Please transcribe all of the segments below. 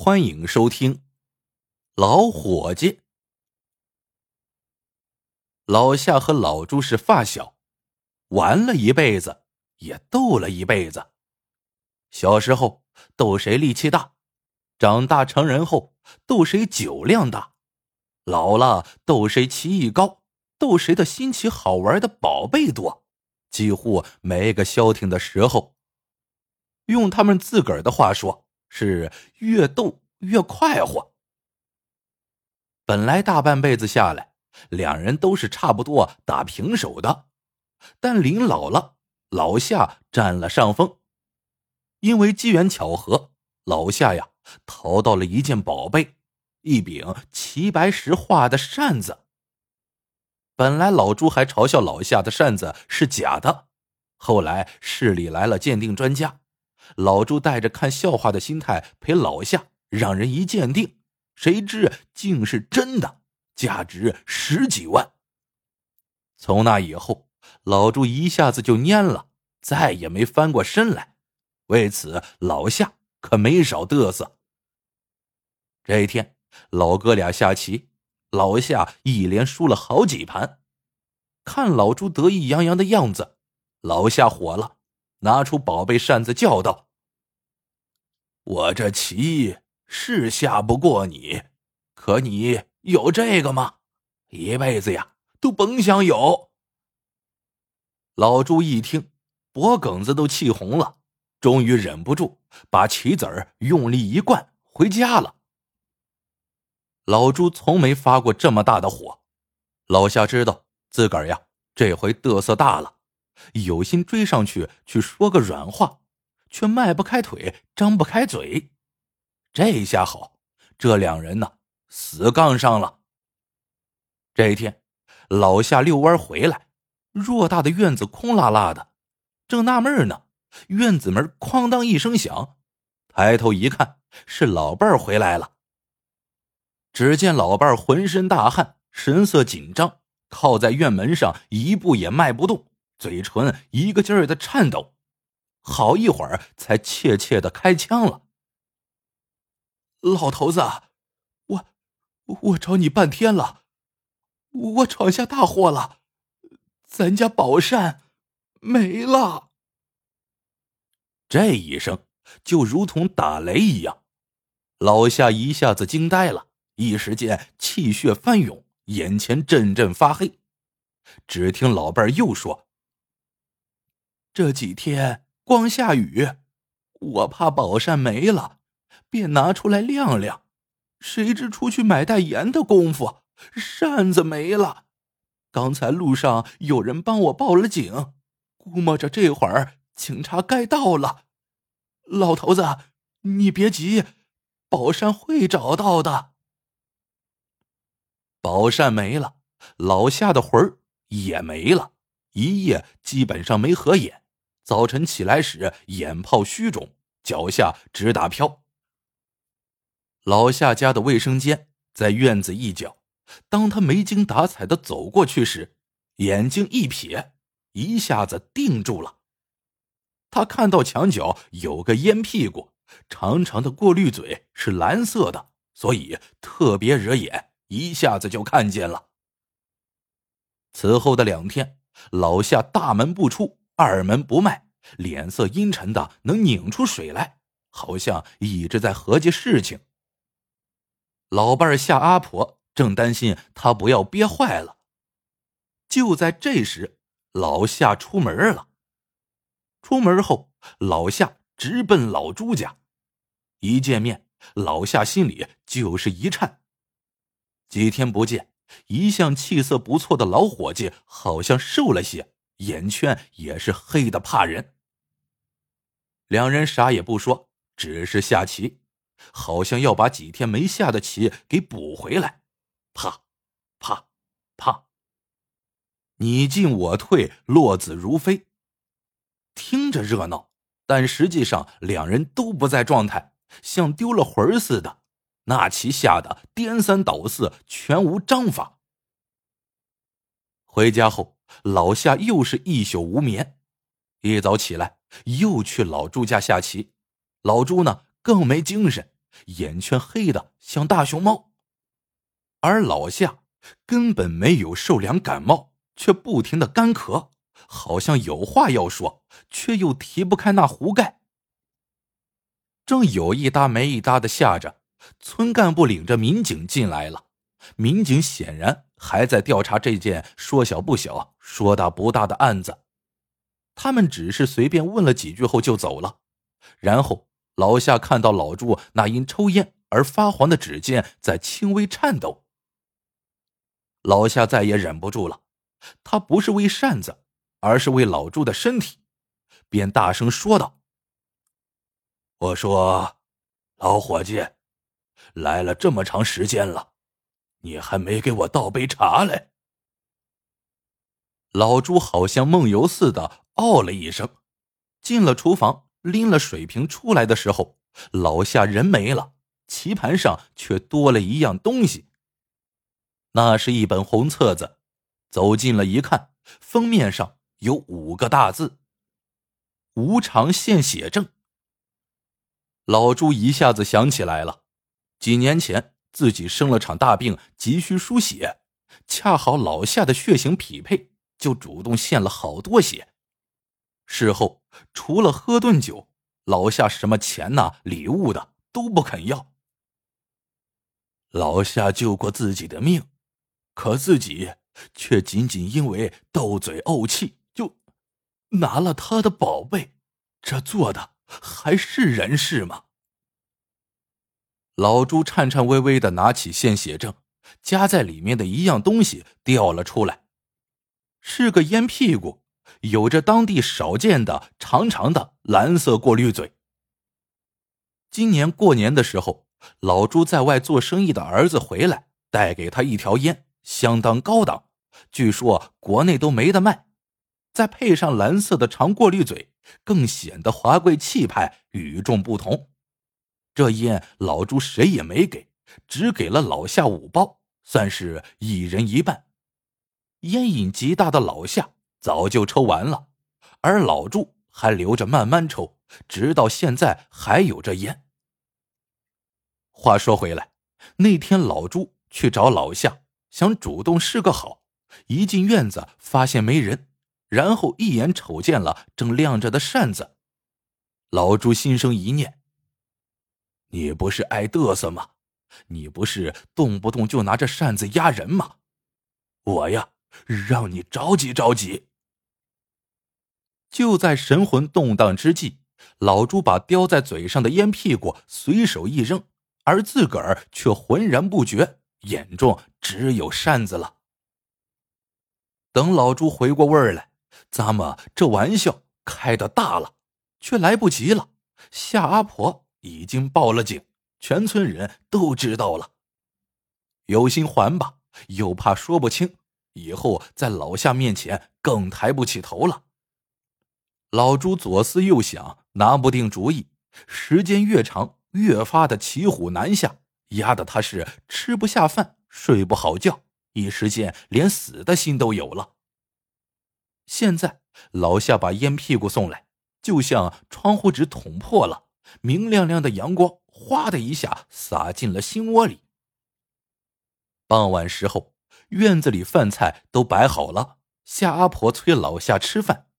欢迎收听《老伙计》。老夏和老朱是发小，玩了一辈子，也斗了一辈子。小时候斗谁力气大，长大成人后斗谁酒量大，老了斗谁棋艺高，斗谁的新奇好玩的宝贝多，几乎没个消停的时候。用他们自个儿的话说。是越斗越快活。本来大半辈子下来，两人都是差不多打平手的，但临老了，老夏占了上风。因为机缘巧合，老夏呀淘到了一件宝贝，一柄齐白石画的扇子。本来老朱还嘲笑老夏的扇子是假的，后来市里来了鉴定专家。老朱带着看笑话的心态陪老夏，让人一鉴定，谁知竟是真的，价值十几万。从那以后，老朱一下子就蔫了，再也没翻过身来。为此，老夏可没少嘚瑟。这一天，老哥俩下棋，老夏一连输了好几盘。看老朱得意洋洋的样子，老夏火了。拿出宝贝扇子，叫道：“我这棋是下不过你，可你有这个吗？一辈子呀，都甭想有。”老朱一听，脖梗子都气红了，终于忍不住把棋子儿用力一灌，回家了。老朱从没发过这么大的火，老夏知道自个儿呀，这回嘚瑟大了。有心追上去去说个软话，却迈不开腿，张不开嘴。这下好，这两人呢死杠上了。这一天，老夏遛弯回来，偌大的院子空落落的，正纳闷呢，院子门哐当一声响，抬头一看，是老伴儿回来了。只见老伴儿浑身大汗，神色紧张，靠在院门上，一步也迈不动。嘴唇一个劲儿的颤抖，好一会儿才怯怯的开枪了。老头子，我我找你半天了，我闯下大祸了，咱家宝扇没了。这一声就如同打雷一样，老夏一下子惊呆了，一时间气血翻涌，眼前阵阵发黑。只听老伴儿又说。这几天光下雨，我怕宝扇没了，便拿出来晾晾。谁知出去买袋盐的功夫，扇子没了。刚才路上有人帮我报了警，估摸着这会儿警察该到了。老头子，你别急，宝扇会找到的。宝扇没了，老夏的魂儿也没了，一夜基本上没合眼。早晨起来时，眼泡虚肿，脚下直打飘。老夏家的卫生间在院子一角，当他没精打采的走过去时，眼睛一瞥，一下子定住了。他看到墙角有个烟屁股，长长的过滤嘴是蓝色的，所以特别惹眼，一下子就看见了。此后的两天，老夏大门不出。二门不迈，脸色阴沉的能拧出水来，好像一直在合计事情。老伴儿夏阿婆正担心他不要憋坏了。就在这时，老夏出门了。出门后，老夏直奔老朱家。一见面，老夏心里就是一颤。几天不见，一向气色不错的老伙计好像瘦了些。眼圈也是黑的怕人。两人啥也不说，只是下棋，好像要把几天没下的棋给补回来。啪，啪，啪，你进我退，落子如飞。听着热闹，但实际上两人都不在状态，像丢了魂似的。那棋下的颠三倒四，全无章法。回家后。老夏又是一宿无眠，一早起来又去老朱家下棋。老朱呢更没精神，眼圈黑的像大熊猫。而老夏根本没有受凉感冒，却不停的干咳，好像有话要说，却又提不开那壶盖。正有一搭没一搭的下着，村干部领着民警进来了。民警显然还在调查这件说小不小、说大不大的案子。他们只是随便问了几句后就走了。然后老夏看到老朱那因抽烟而发黄的指尖在轻微颤抖。老夏再也忍不住了，他不是为扇子，而是为老朱的身体，便大声说道。我说：“老伙计，来了这么长时间了，你还没给我倒杯茶来。”老朱好像梦游似的哦了一声，进了厨房，拎了水瓶出来的时候，老夏人没了，棋盘上却多了一样东西。那是一本红册子，走近了一看，封面上有五个大字：“无偿献血证。”老朱一下子想起来了，几年前自己生了场大病，急需输血，恰好老夏的血型匹配，就主动献了好多血。事后除了喝顿酒，老夏什么钱呐、礼物的都不肯要。老夏救过自己的命，可自己却仅仅因为斗嘴怄气，就拿了他的宝贝，这做的。还是人事吗？老朱颤颤巍巍的拿起献血证，夹在里面的一样东西掉了出来，是个烟屁股，有着当地少见的长长的蓝色过滤嘴。今年过年的时候，老朱在外做生意的儿子回来，带给他一条烟，相当高档，据说国内都没得卖。再配上蓝色的长过滤嘴，更显得华贵气派、与众不同。这烟老朱谁也没给，只给了老夏五包，算是一人一半。烟瘾极大的老夏早就抽完了，而老朱还留着慢慢抽，直到现在还有这烟。话说回来，那天老朱去找老夏，想主动示个好，一进院子发现没人。然后一眼瞅见了正亮着的扇子，老朱心生一念：“你不是爱嘚瑟吗？你不是动不动就拿着扇子压人吗？我呀，让你着急着急。”就在神魂动荡之际，老朱把叼在嘴上的烟屁股随手一扔，而自个儿却浑然不觉，眼中只有扇子了。等老朱回过味儿来。咱们这玩笑开的大了，却来不及了。夏阿婆已经报了警，全村人都知道了。有心还吧，又怕说不清，以后在老夏面前更抬不起头了。老朱左思右想，拿不定主意。时间越长，越发的骑虎难下，压得他是吃不下饭，睡不好觉，一时间连死的心都有了。现在老夏把烟屁股送来，就像窗户纸捅破了，明亮亮的阳光哗的一下洒进了心窝里。傍晚时候，院子里饭菜都摆好了，夏阿婆催老夏吃饭，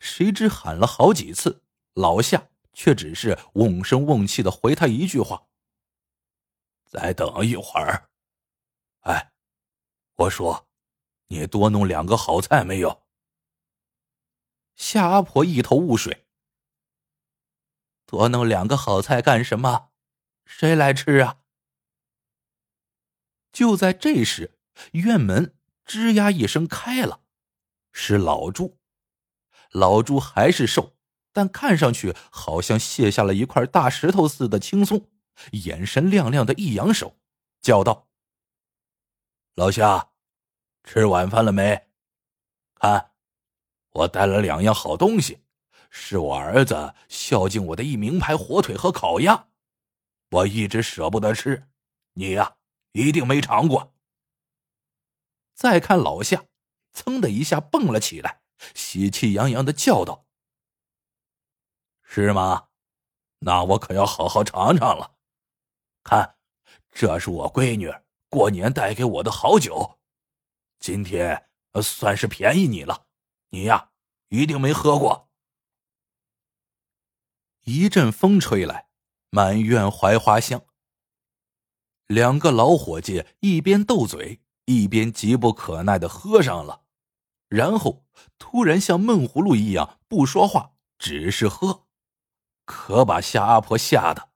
谁知喊了好几次，老夏却只是瓮声瓮气的回他一句话：“再等一会儿。”哎，我说，你多弄两个好菜没有？夏阿婆一头雾水，多弄两个好菜干什么？谁来吃啊？就在这时，院门吱呀一声开了，是老朱。老朱还是瘦，但看上去好像卸下了一块大石头似的轻松，眼神亮亮的，一扬手，叫道：“老夏，吃晚饭了没？看。”我带了两样好东西，是我儿子孝敬我的一名牌火腿和烤鸭，我一直舍不得吃，你呀一定没尝过。再看老夏，噌的一下蹦了起来，喜气洋洋的叫道：“是吗？那我可要好好尝尝了。看，这是我闺女过年带给我的好酒，今天算是便宜你了。你呀，一定没喝过。”一阵风吹来，满院槐花香。两个老伙计一边斗嘴，一边急不可耐的喝上了，然后突然像闷葫芦一样不说话，只是喝，可把夏阿婆吓得，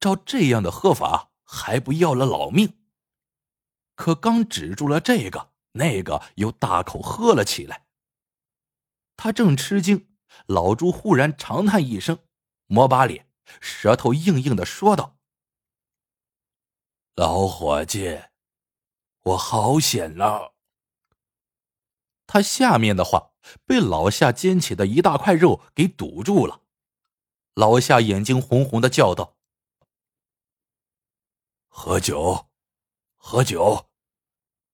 照这样的喝法还不要了老命。可刚止住了这个，那个又大口喝了起来。他正吃惊，老朱忽然长叹一声，抹把脸，舌头硬硬的说道。老伙计，我好险了。他下面的话被老夏捡起的一大块肉给堵住了。老夏眼睛红红的叫道：“喝酒，喝酒，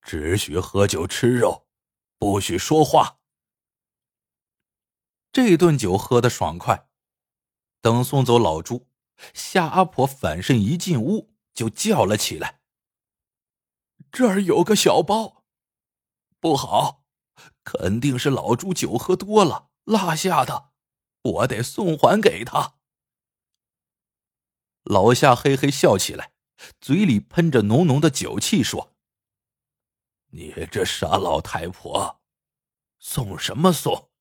只许喝酒吃肉，不许说话。”这顿酒喝的爽快。等送走老朱，夏阿婆反身一进屋。就叫了起来。这儿有个小包，不好，肯定是老朱酒喝多了落下的，我得送还给他。老夏嘿嘿笑起来，嘴里喷着浓浓的酒气，说：“你这傻老太婆，送什么送？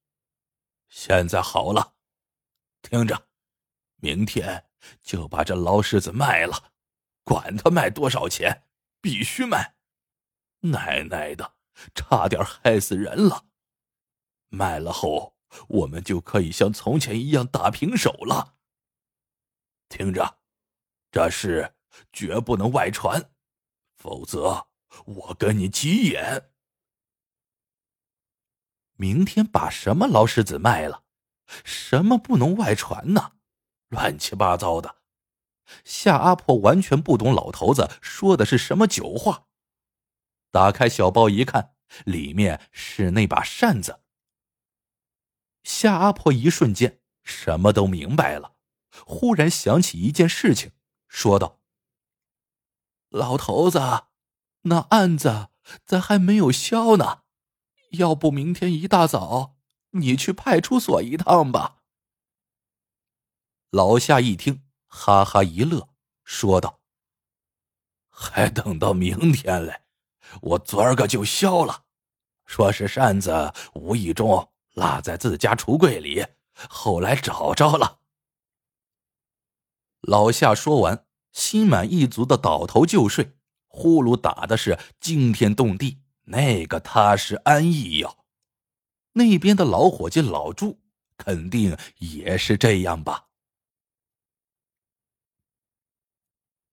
现在好了，听着，明天就把这老狮子卖了。”管他卖多少钱，必须卖！奶奶的，差点害死人了！卖了后，我们就可以像从前一样打平手了。听着，这事绝不能外传，否则我跟你急眼。明天把什么老狮子卖了？什么不能外传呢？乱七八糟的！夏阿婆完全不懂老头子说的是什么酒话。打开小包一看，里面是那把扇子。夏阿婆一瞬间什么都明白了，忽然想起一件事情，说道：“老头子，那案子咱还没有消呢，要不明天一大早你去派出所一趟吧。”老夏一听。哈哈一乐，说道：“还等到明天嘞？我昨儿个就消了，说是扇子无意中落在自家橱柜里，后来找着了。”老夏说完，心满意足的倒头就睡，呼噜打的是惊天动地，那个踏实安逸哟。那边的老伙计老朱肯定也是这样吧。